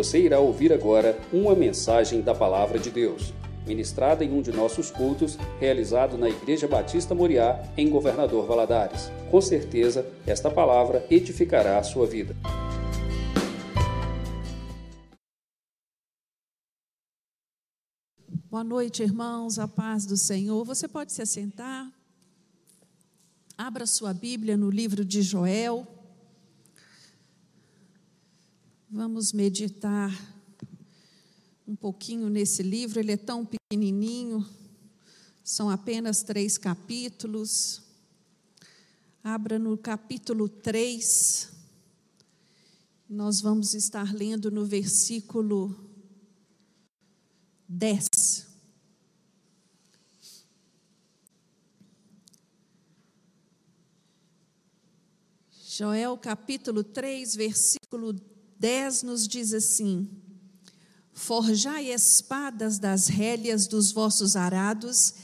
Você irá ouvir agora uma mensagem da Palavra de Deus, ministrada em um de nossos cultos, realizado na Igreja Batista Moriá, em Governador Valadares. Com certeza, esta palavra edificará a sua vida. Boa noite, irmãos, a paz do Senhor. Você pode se assentar. Abra sua Bíblia no livro de Joel. Vamos meditar um pouquinho nesse livro, ele é tão pequenininho, são apenas três capítulos. Abra no capítulo 3, nós vamos estar lendo no versículo 10. Joel capítulo 3, versículo 10 nos diz assim: Forjai espadas das rélias dos vossos arados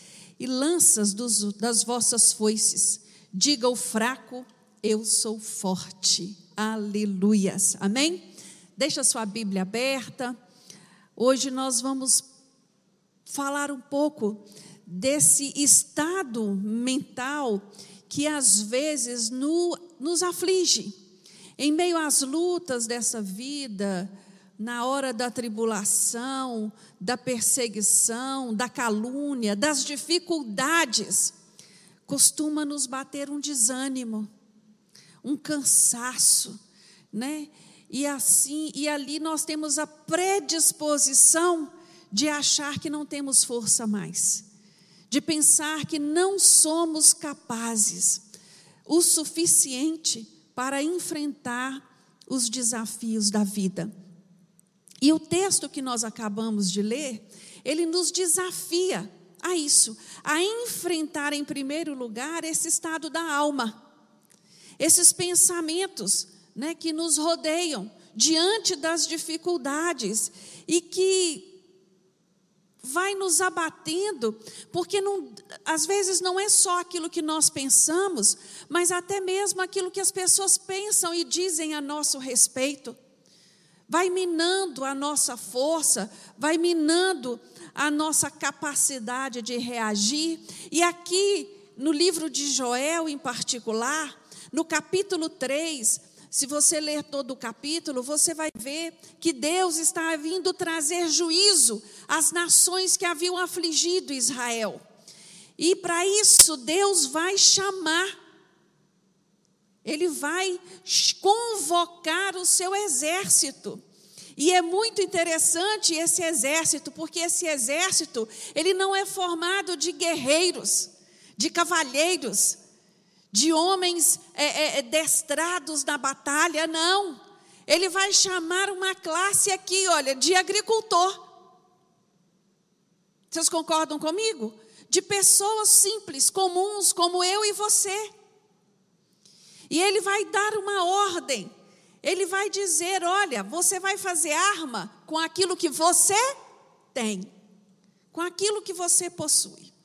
e lanças dos, das vossas foices. Diga o fraco, eu sou forte. Aleluias. Amém? Deixa sua Bíblia aberta. Hoje nós vamos falar um pouco desse estado mental que às vezes no, nos aflige em meio às lutas dessa vida, na hora da tribulação, da perseguição, da calúnia, das dificuldades, costuma nos bater um desânimo, um cansaço, né? E assim, e ali nós temos a predisposição de achar que não temos força mais, de pensar que não somos capazes o suficiente para enfrentar os desafios da vida. E o texto que nós acabamos de ler, ele nos desafia a isso, a enfrentar em primeiro lugar esse estado da alma, esses pensamentos né, que nos rodeiam diante das dificuldades e que vai nos abatendo, porque não, às vezes não é só aquilo que nós pensamos, mas até mesmo aquilo que as pessoas pensam e dizem a nosso respeito. Vai minando a nossa força, vai minando a nossa capacidade de reagir. E aqui, no livro de Joel em particular, no capítulo 3, se você ler todo o capítulo, você vai ver que Deus está vindo trazer juízo às nações que haviam afligido Israel. E para isso, Deus vai chamar, Ele vai convocar o seu exército. E é muito interessante esse exército, porque esse exército, ele não é formado de guerreiros, de cavalheiros, de homens é, é, é, destrados na batalha, não. Ele vai chamar uma classe aqui, olha, de agricultor. Vocês concordam comigo? De pessoas simples, comuns, como eu e você. E ele vai dar uma ordem. Ele vai dizer: olha, você vai fazer arma com aquilo que você tem, com aquilo que você possui.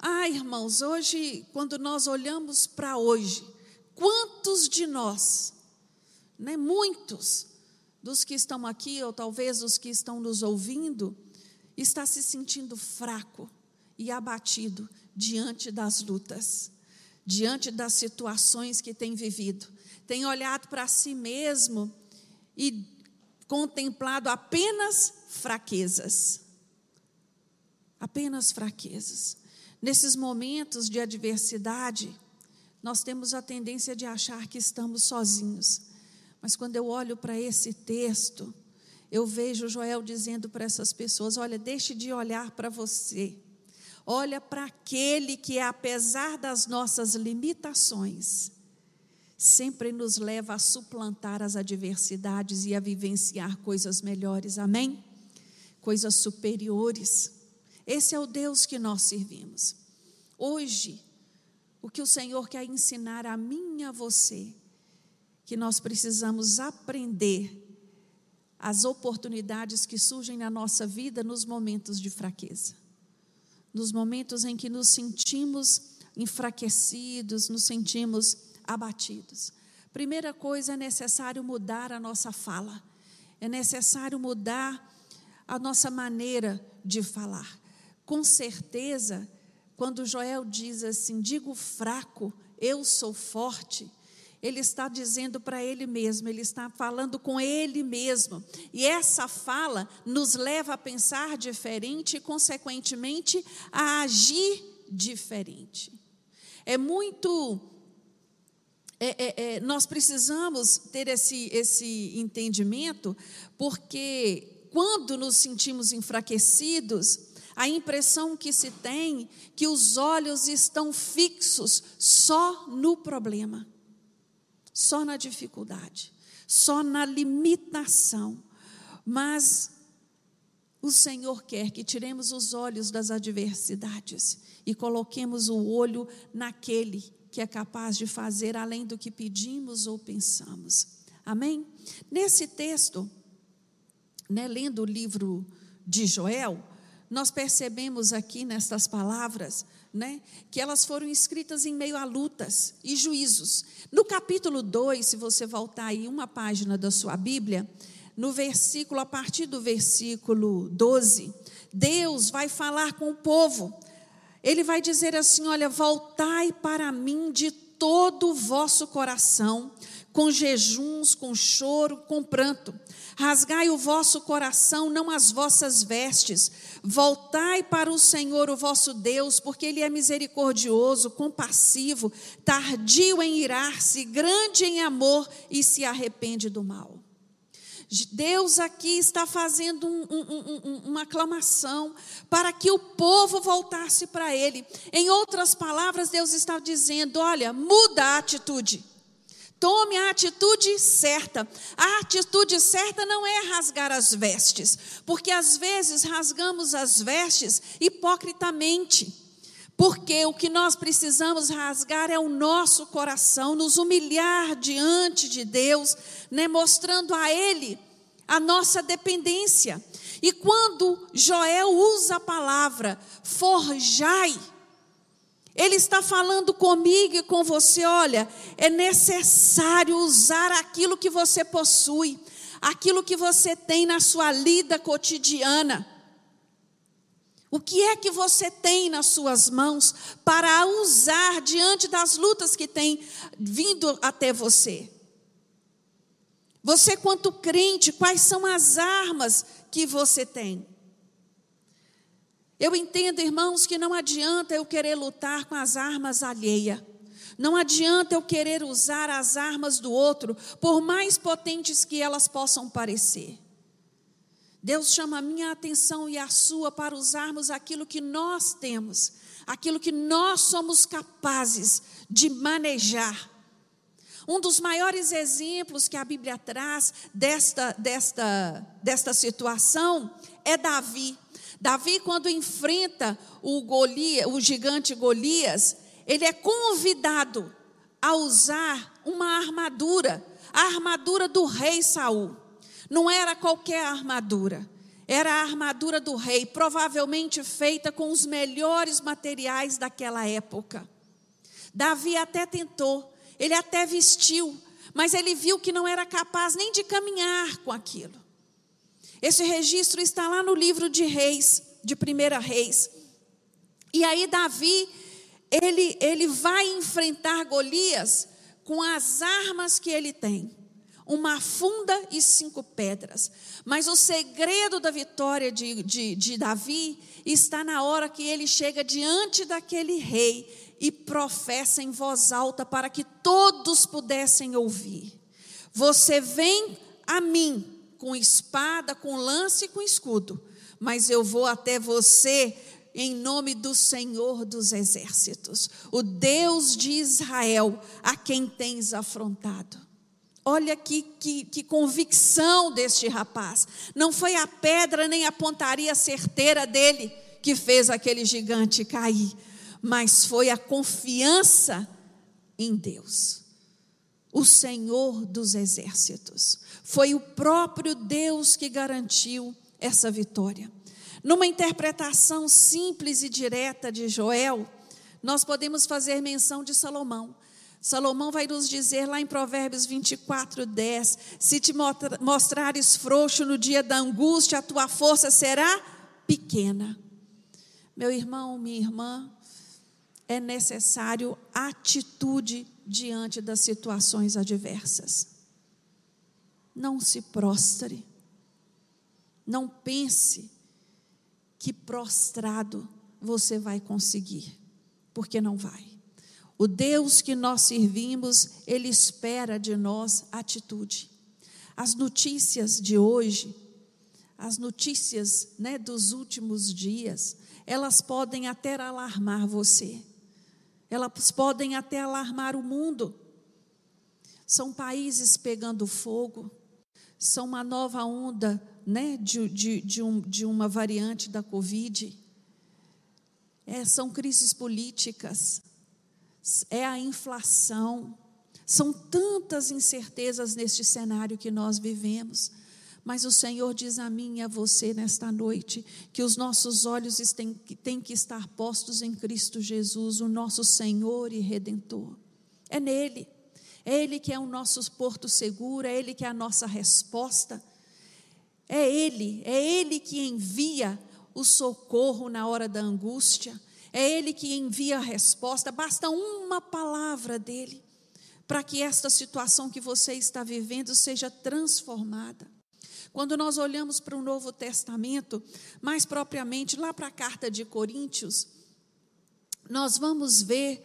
Ah, irmãos, hoje, quando nós olhamos para hoje, quantos de nós, né, muitos dos que estão aqui, ou talvez os que estão nos ouvindo, está se sentindo fraco e abatido diante das lutas, diante das situações que tem vivido, tem olhado para si mesmo e contemplado apenas fraquezas. Apenas fraquezas. Nesses momentos de adversidade, nós temos a tendência de achar que estamos sozinhos. Mas quando eu olho para esse texto, eu vejo Joel dizendo para essas pessoas: olha, deixe de olhar para você. Olha para aquele que, apesar das nossas limitações, sempre nos leva a suplantar as adversidades e a vivenciar coisas melhores. Amém? Coisas superiores. Esse é o Deus que nós servimos. Hoje, o que o Senhor quer ensinar a mim e a você, que nós precisamos aprender as oportunidades que surgem na nossa vida nos momentos de fraqueza, nos momentos em que nos sentimos enfraquecidos, nos sentimos abatidos. Primeira coisa, é necessário mudar a nossa fala, É necessário mudar a nossa maneira de falar. Com certeza, quando Joel diz assim: digo fraco, eu sou forte, ele está dizendo para ele mesmo, ele está falando com ele mesmo. E essa fala nos leva a pensar diferente e, consequentemente, a agir diferente. É muito. É, é, é, nós precisamos ter esse, esse entendimento, porque quando nos sentimos enfraquecidos, a impressão que se tem que os olhos estão fixos só no problema só na dificuldade, só na limitação. Mas o Senhor quer que tiremos os olhos das adversidades e coloquemos o olho naquele que é capaz de fazer além do que pedimos ou pensamos. Amém? Nesse texto, né, lendo o livro de Joel, nós percebemos aqui nestas palavras né, que elas foram escritas em meio a lutas e juízos. No capítulo 2, se você voltar aí uma página da sua Bíblia, no versículo, a partir do versículo 12, Deus vai falar com o povo. Ele vai dizer assim: Olha, voltai para mim de todo o vosso coração, com jejuns, com choro, com pranto. Rasgai o vosso coração, não as vossas vestes. Voltai para o Senhor, o vosso Deus, porque Ele é misericordioso, compassivo, tardio em irar-se, grande em amor e se arrepende do mal. Deus aqui está fazendo um, um, um, uma aclamação para que o povo voltasse para Ele. Em outras palavras, Deus está dizendo: olha, muda a atitude. Tome a atitude certa. A atitude certa não é rasgar as vestes, porque às vezes rasgamos as vestes hipocritamente. Porque o que nós precisamos rasgar é o nosso coração, nos humilhar diante de Deus, né, mostrando a Ele a nossa dependência. E quando Joel usa a palavra forjai, ele está falando comigo e com você: olha, é necessário usar aquilo que você possui, aquilo que você tem na sua lida cotidiana. O que é que você tem nas suas mãos para usar diante das lutas que tem vindo até você? Você, quanto crente, quais são as armas que você tem? Eu entendo, irmãos, que não adianta eu querer lutar com as armas alheia. Não adianta eu querer usar as armas do outro, por mais potentes que elas possam parecer. Deus chama a minha atenção e a sua para usarmos aquilo que nós temos, aquilo que nós somos capazes de manejar. Um dos maiores exemplos que a Bíblia traz desta, desta, desta situação é Davi. Davi, quando enfrenta o, o gigante Golias, ele é convidado a usar uma armadura, a armadura do rei Saul. Não era qualquer armadura, era a armadura do rei, provavelmente feita com os melhores materiais daquela época. Davi até tentou, ele até vestiu, mas ele viu que não era capaz nem de caminhar com aquilo. Esse registro está lá no livro de Reis, de Primeira Reis. E aí Davi, ele, ele vai enfrentar Golias com as armas que ele tem. Uma funda e cinco pedras. Mas o segredo da vitória de, de, de Davi está na hora que ele chega diante daquele rei e professa em voz alta para que todos pudessem ouvir. Você vem a mim com espada, com lance e com escudo, mas eu vou até você em nome do Senhor dos exércitos, o Deus de Israel, a quem tens afrontado. Olha que, que, que, convicção deste rapaz. Não foi a pedra nem a pontaria certeira dele que fez aquele gigante cair, mas foi a confiança em Deus, o Senhor dos exércitos. Foi o próprio Deus que garantiu essa vitória. Numa interpretação simples e direta de Joel, nós podemos fazer menção de Salomão. Salomão vai nos dizer lá em Provérbios 24, 10: Se te mostrares frouxo no dia da angústia, a tua força será pequena. Meu irmão, minha irmã, é necessário atitude diante das situações adversas. Não se prostre, não pense que prostrado você vai conseguir, porque não vai. O Deus que nós servimos, Ele espera de nós atitude. As notícias de hoje, as notícias né, dos últimos dias, elas podem até alarmar você, elas podem até alarmar o mundo. São países pegando fogo, são uma nova onda né, de, de, de, um, de uma variante da Covid, é, são crises políticas, é a inflação. São tantas incertezas neste cenário que nós vivemos. Mas o Senhor diz a mim e a você nesta noite que os nossos olhos têm, que estar postos em Cristo Jesus, o nosso Senhor e Redentor. É nele. É Ele que é o nosso porto seguro, é Ele que é a nossa resposta. É Ele, é Ele que envia o socorro na hora da angústia. É Ele que envia a resposta, basta uma palavra dele para que esta situação que você está vivendo seja transformada. Quando nós olhamos para o Novo Testamento, mais propriamente lá para a carta de Coríntios, nós vamos ver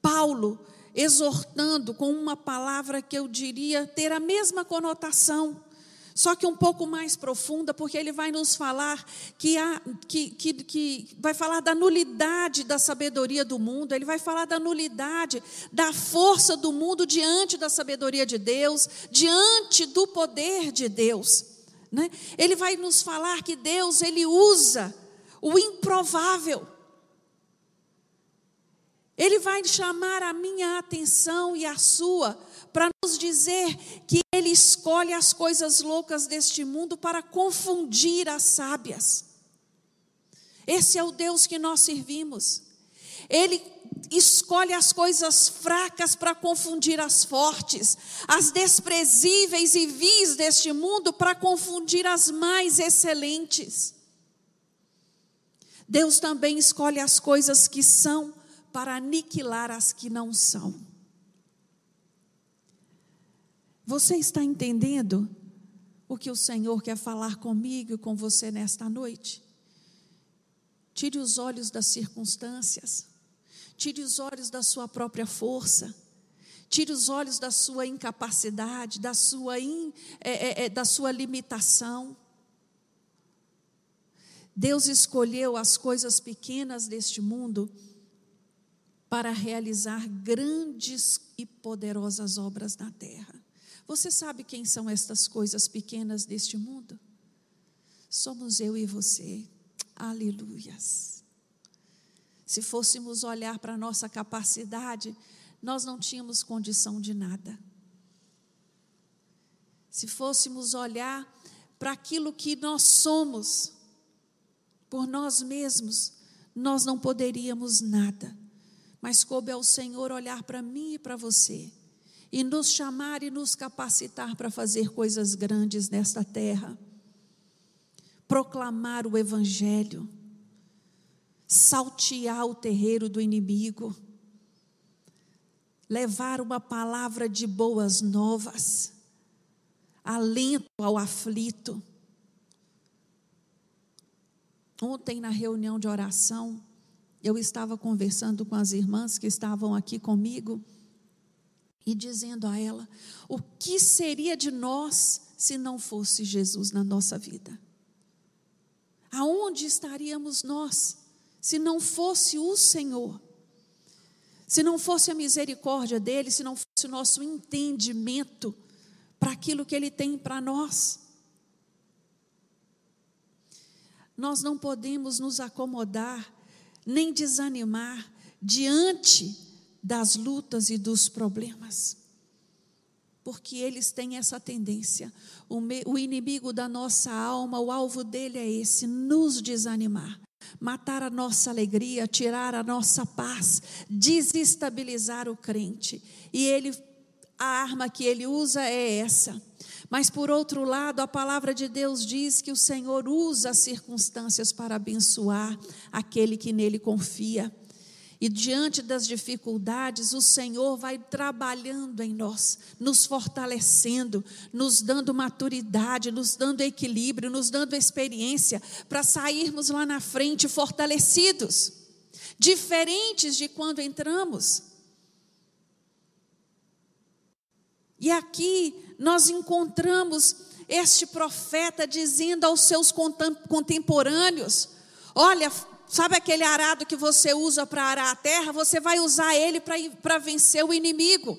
Paulo exortando com uma palavra que eu diria ter a mesma conotação só que um pouco mais profunda, porque ele vai nos falar que, há, que, que, que vai falar da nulidade da sabedoria do mundo, ele vai falar da nulidade da força do mundo diante da sabedoria de Deus, diante do poder de Deus. Né? Ele vai nos falar que Deus ele usa o improvável. Ele vai chamar a minha atenção e a sua para nos dizer que Ele escolhe as coisas loucas deste mundo para confundir as sábias. Esse é o Deus que nós servimos. Ele escolhe as coisas fracas para confundir as fortes, as desprezíveis e vis deste mundo para confundir as mais excelentes. Deus também escolhe as coisas que são para aniquilar as que não são. Você está entendendo o que o Senhor quer falar comigo e com você nesta noite? Tire os olhos das circunstâncias, tire os olhos da sua própria força, tire os olhos da sua incapacidade, da sua, in, é, é, é, da sua limitação. Deus escolheu as coisas pequenas deste mundo para realizar grandes e poderosas obras na terra. Você sabe quem são estas coisas pequenas deste mundo? Somos eu e você. Aleluias. Se fôssemos olhar para a nossa capacidade, nós não tínhamos condição de nada. Se fôssemos olhar para aquilo que nós somos, por nós mesmos, nós não poderíamos nada. Mas coube ao Senhor olhar para mim e para você e nos chamar e nos capacitar para fazer coisas grandes nesta terra. Proclamar o Evangelho, saltear o terreiro do inimigo, levar uma palavra de boas novas, alento ao aflito. Ontem, na reunião de oração, eu estava conversando com as irmãs que estavam aqui comigo e dizendo a ela: o que seria de nós se não fosse Jesus na nossa vida? Aonde estaríamos nós se não fosse o Senhor? Se não fosse a misericórdia dele, se não fosse o nosso entendimento para aquilo que ele tem para nós? Nós não podemos nos acomodar nem desanimar diante das lutas e dos problemas. Porque eles têm essa tendência. O, o inimigo da nossa alma, o alvo dele é esse: nos desanimar. Matar a nossa alegria, tirar a nossa paz, desestabilizar o crente. E ele a arma que ele usa é essa. Mas por outro lado, a palavra de Deus diz que o Senhor usa as circunstâncias para abençoar aquele que nele confia. E diante das dificuldades, o Senhor vai trabalhando em nós, nos fortalecendo, nos dando maturidade, nos dando equilíbrio, nos dando experiência para sairmos lá na frente fortalecidos, diferentes de quando entramos. E aqui nós encontramos este profeta dizendo aos seus contemporâneos: Olha, Sabe aquele arado que você usa para arar a terra? Você vai usar ele para vencer o inimigo.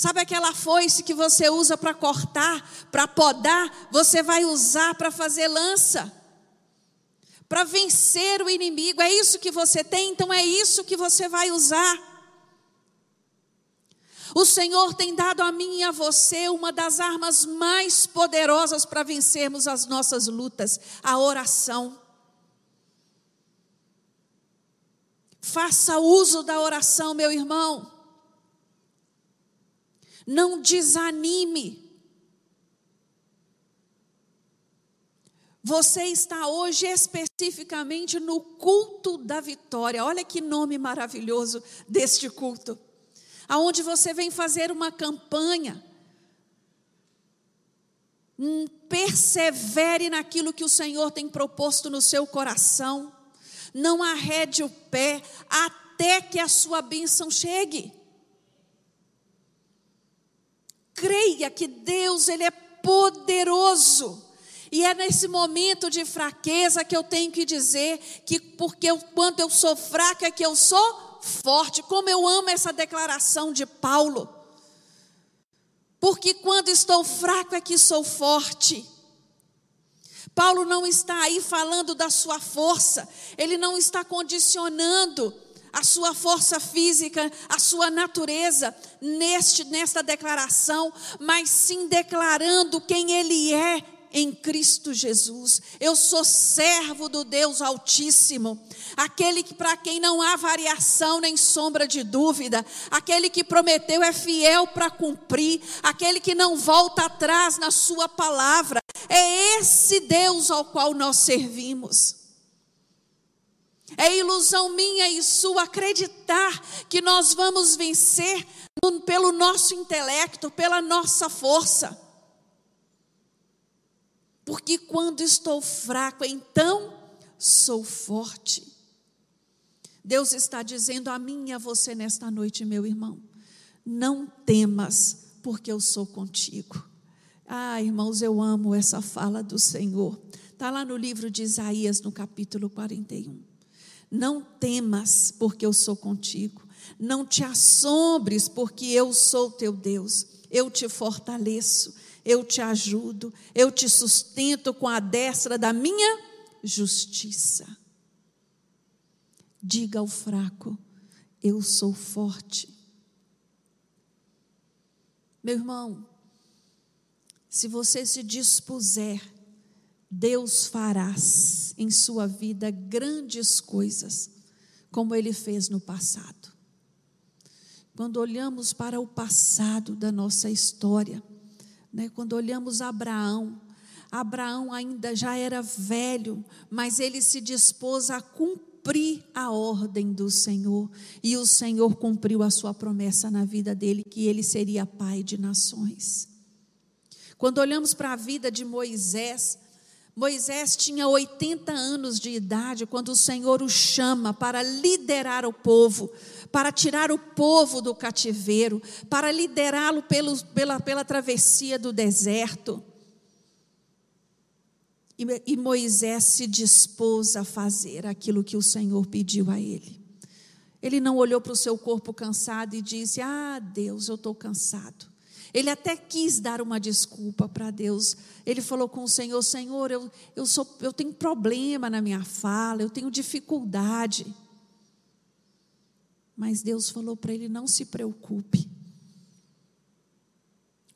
Sabe aquela foice que você usa para cortar, para podar? Você vai usar para fazer lança, para vencer o inimigo. É isso que você tem, então é isso que você vai usar. O Senhor tem dado a mim e a você uma das armas mais poderosas para vencermos as nossas lutas: a oração. Faça uso da oração, meu irmão. Não desanime. Você está hoje especificamente no culto da vitória. Olha que nome maravilhoso deste culto. Aonde você vem fazer uma campanha. Hum, persevere naquilo que o Senhor tem proposto no seu coração não arrede o pé até que a sua bênção chegue. Creia que Deus, Ele é poderoso. E é nesse momento de fraqueza que eu tenho que dizer que, porque eu, quando eu sou fraca, é que eu sou forte. Como eu amo essa declaração de Paulo. Porque quando estou fraco é que sou forte. Paulo não está aí falando da sua força, ele não está condicionando a sua força física, a sua natureza neste nesta declaração, mas sim declarando quem ele é em Cristo Jesus. Eu sou servo do Deus Altíssimo, aquele que para quem não há variação nem sombra de dúvida, aquele que prometeu é fiel para cumprir, aquele que não volta atrás na sua palavra. É esse Deus ao qual nós servimos. É ilusão minha e sua acreditar que nós vamos vencer pelo nosso intelecto, pela nossa força. Porque quando estou fraco, então sou forte. Deus está dizendo a mim e a você nesta noite, meu irmão: não temas, porque eu sou contigo. Ah, irmãos, eu amo essa fala do Senhor. Está lá no livro de Isaías, no capítulo 41. Não temas, porque eu sou contigo. Não te assombres, porque eu sou teu Deus. Eu te fortaleço eu te ajudo, eu te sustento com a destra da minha justiça. Diga ao fraco: eu sou forte. Meu irmão, se você se dispuser, Deus fará em sua vida grandes coisas, como ele fez no passado. Quando olhamos para o passado da nossa história, né? Quando olhamos Abraão, Abraão ainda já era velho, mas ele se dispôs a cumprir a ordem do Senhor, e o Senhor cumpriu a sua promessa na vida dele, que ele seria pai de nações. Quando olhamos para a vida de Moisés, Moisés tinha 80 anos de idade quando o Senhor o chama para liderar o povo, para tirar o povo do cativeiro, para liderá-lo pela, pela travessia do deserto. E, e Moisés se dispôs a fazer aquilo que o Senhor pediu a ele. Ele não olhou para o seu corpo cansado e disse: Ah, Deus, eu estou cansado. Ele até quis dar uma desculpa para Deus. Ele falou com o Senhor: Senhor, eu, eu, sou, eu tenho problema na minha fala, eu tenho dificuldade. Mas Deus falou para ele: não se preocupe.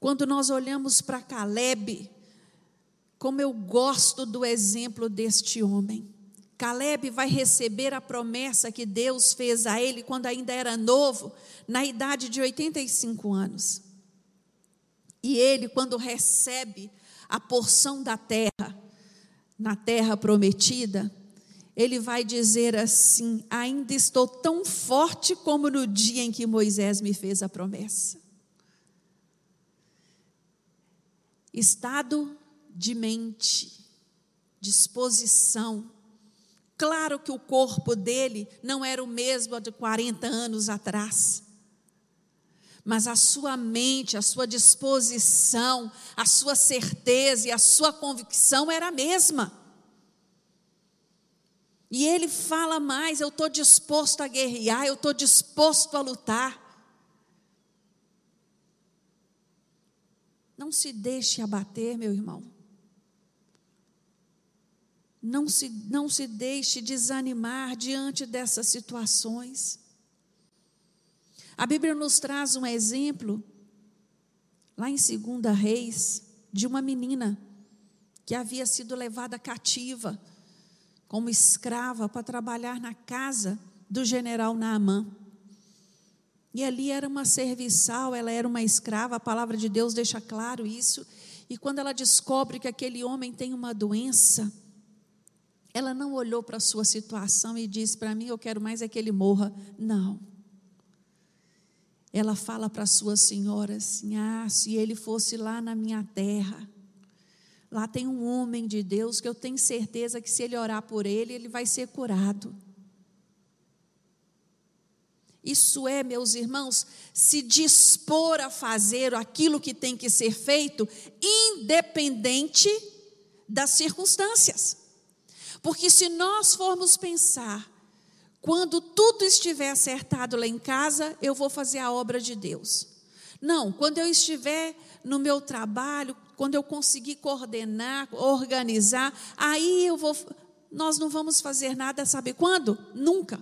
Quando nós olhamos para Caleb, como eu gosto do exemplo deste homem. Caleb vai receber a promessa que Deus fez a ele quando ainda era novo, na idade de 85 anos. E ele, quando recebe a porção da terra, na terra prometida, ele vai dizer assim: Ainda estou tão forte como no dia em que Moisés me fez a promessa. Estado de mente, disposição. Claro que o corpo dele não era o mesmo de 40 anos atrás. Mas a sua mente, a sua disposição, a sua certeza e a sua convicção era a mesma. E ele fala mais: eu estou disposto a guerrear, eu estou disposto a lutar. Não se deixe abater, meu irmão. Não se, não se deixe desanimar diante dessas situações. A Bíblia nos traz um exemplo, lá em 2 Reis, de uma menina que havia sido levada cativa como escrava para trabalhar na casa do general Naamã. E ali era uma serviçal, ela era uma escrava, a palavra de Deus deixa claro isso. E quando ela descobre que aquele homem tem uma doença, ela não olhou para a sua situação e disse: Para mim, eu quero mais é que ele morra. Não. Ela fala para a sua senhora assim: Ah, se ele fosse lá na minha terra, lá tem um homem de Deus que eu tenho certeza que se ele orar por ele, ele vai ser curado. Isso é, meus irmãos, se dispor a fazer aquilo que tem que ser feito, independente das circunstâncias. Porque se nós formos pensar, quando tudo estiver acertado lá em casa, eu vou fazer a obra de Deus. Não, quando eu estiver no meu trabalho, quando eu conseguir coordenar, organizar, aí eu vou. Nós não vamos fazer nada, sabe quando? Nunca.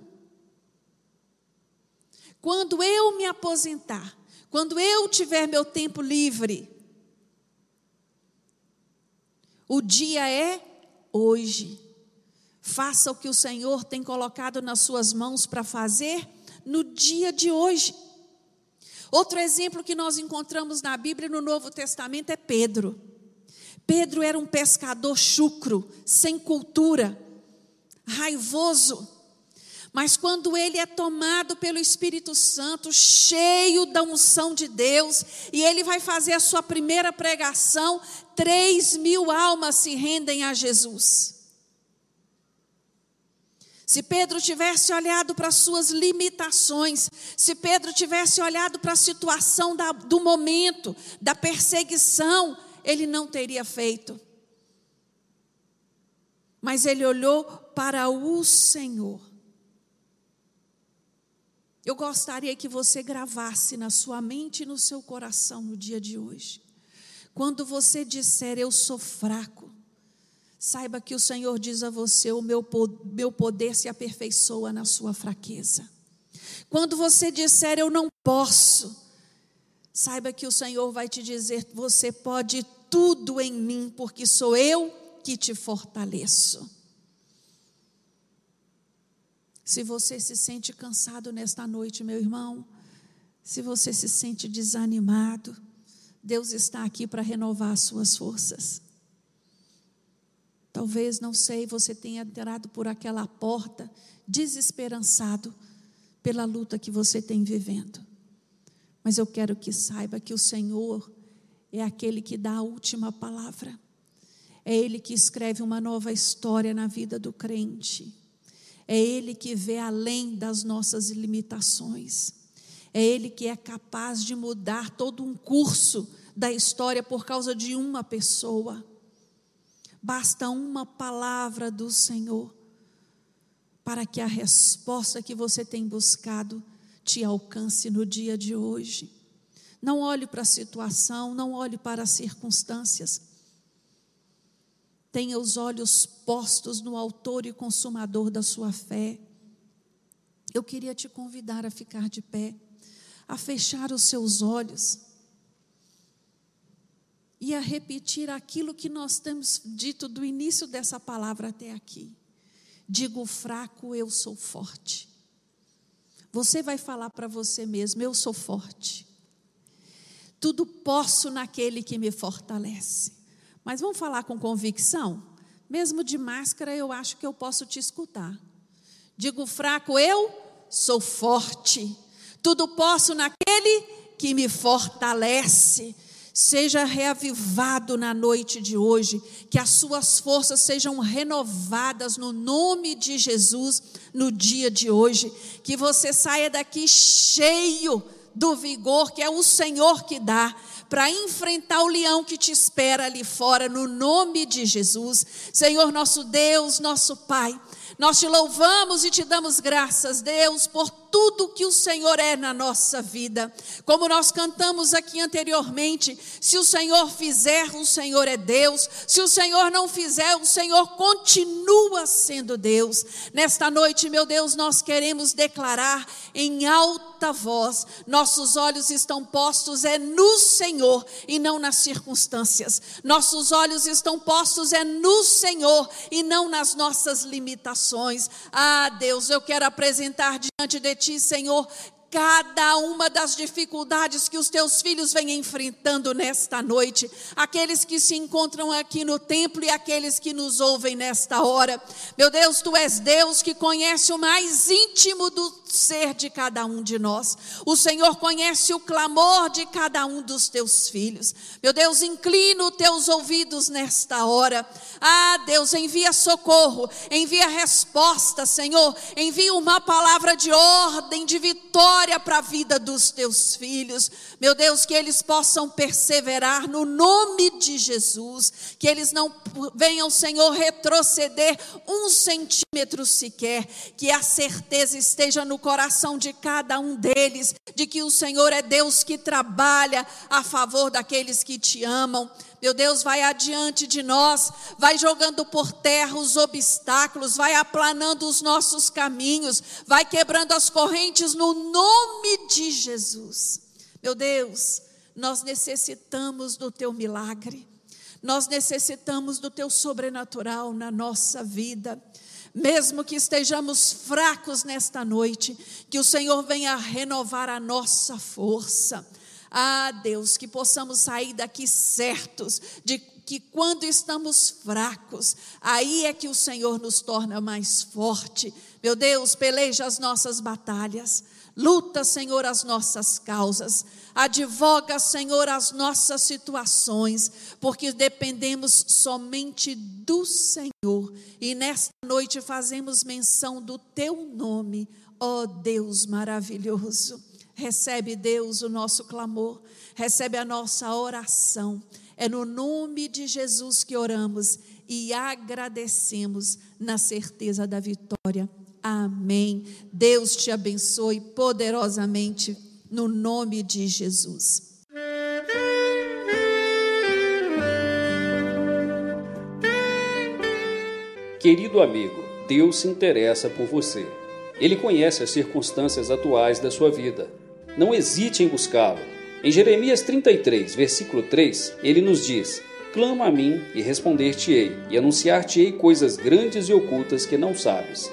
Quando eu me aposentar, quando eu tiver meu tempo livre, o dia é hoje. Faça o que o Senhor tem colocado nas suas mãos para fazer no dia de hoje. Outro exemplo que nós encontramos na Bíblia no Novo Testamento é Pedro. Pedro era um pescador chucro, sem cultura, raivoso. Mas quando ele é tomado pelo Espírito Santo, cheio da unção de Deus, e ele vai fazer a sua primeira pregação, três mil almas se rendem a Jesus. Se Pedro tivesse olhado para suas limitações, se Pedro tivesse olhado para a situação da, do momento, da perseguição, ele não teria feito. Mas ele olhou para o Senhor. Eu gostaria que você gravasse na sua mente e no seu coração no dia de hoje. Quando você disser eu sou fraco, saiba que o Senhor diz a você: o meu, meu poder se aperfeiçoa na sua fraqueza. Quando você disser eu não posso, saiba que o Senhor vai te dizer: você pode tudo em mim, porque sou eu que te fortaleço. Se você se sente cansado nesta noite, meu irmão, se você se sente desanimado, Deus está aqui para renovar as suas forças. Talvez, não sei, você tenha entrado por aquela porta desesperançado pela luta que você tem vivendo. Mas eu quero que saiba que o Senhor é aquele que dá a última palavra. É Ele que escreve uma nova história na vida do crente. É Ele que vê além das nossas limitações. É Ele que é capaz de mudar todo um curso da história por causa de uma pessoa. Basta uma palavra do Senhor para que a resposta que você tem buscado te alcance no dia de hoje. Não olhe para a situação, não olhe para as circunstâncias. Tenha os olhos postos no Autor e Consumador da sua fé. Eu queria te convidar a ficar de pé, a fechar os seus olhos e a repetir aquilo que nós temos dito do início dessa palavra até aqui. Digo fraco, eu sou forte. Você vai falar para você mesmo: eu sou forte. Tudo posso naquele que me fortalece. Mas vamos falar com convicção? Mesmo de máscara, eu acho que eu posso te escutar. Digo fraco, eu sou forte. Tudo posso naquele que me fortalece. Seja reavivado na noite de hoje, que as suas forças sejam renovadas no nome de Jesus no dia de hoje, que você saia daqui cheio do vigor que é o Senhor que dá para enfrentar o leão que te espera ali fora, no nome de Jesus. Senhor, nosso Deus, nosso Pai, nós te louvamos e te damos graças, Deus, por tudo que o Senhor é na nossa vida. Como nós cantamos aqui anteriormente, se o Senhor fizer, o Senhor é Deus. Se o Senhor não fizer, o Senhor continua sendo Deus. Nesta noite, meu Deus, nós queremos declarar em alta voz: nossos olhos estão postos é no Senhor e não nas circunstâncias. Nossos olhos estão postos é no Senhor e não nas nossas limitações. Ah, Deus, eu quero apresentar diante de Senhor, cada uma das dificuldades que os teus filhos vêm enfrentando nesta noite, aqueles que se encontram aqui no templo e aqueles que nos ouvem nesta hora. Meu Deus, tu és Deus que conhece o mais íntimo do ser de cada um de nós. O Senhor conhece o clamor de cada um dos teus filhos. Meu Deus, inclina os teus ouvidos nesta hora. Ah, Deus, envia socorro, envia resposta, Senhor. Envia uma palavra de ordem, de vitória para a vida dos teus filhos. Meu Deus, que eles possam perseverar no nome de Jesus, que eles não venham, Senhor, retroceder um centímetro sequer, que a certeza esteja no coração de cada um deles de que o Senhor é Deus que trabalha a favor daqueles que te amam. Meu Deus, vai adiante de nós, vai jogando por terra os obstáculos, vai aplanando os nossos caminhos, vai quebrando as correntes no nome de Jesus. Meu Deus, nós necessitamos do teu milagre, nós necessitamos do teu sobrenatural na nossa vida. Mesmo que estejamos fracos nesta noite, que o Senhor venha renovar a nossa força. Ah, Deus, que possamos sair daqui certos de que quando estamos fracos, aí é que o Senhor nos torna mais forte. Meu Deus, peleja as nossas batalhas. Luta, Senhor, as nossas causas. Advoga, Senhor, as nossas situações, porque dependemos somente do Senhor. E nesta noite fazemos menção do teu nome, ó Deus maravilhoso. Recebe, Deus, o nosso clamor, recebe a nossa oração. É no nome de Jesus que oramos e agradecemos na certeza da vitória. Amém. Deus te abençoe poderosamente no nome de Jesus. Querido amigo, Deus se interessa por você. Ele conhece as circunstâncias atuais da sua vida. Não hesite em buscá-lo. Em Jeremias 33, versículo 3, ele nos diz: Clama a mim e responder-te-ei, e anunciar-te-ei coisas grandes e ocultas que não sabes.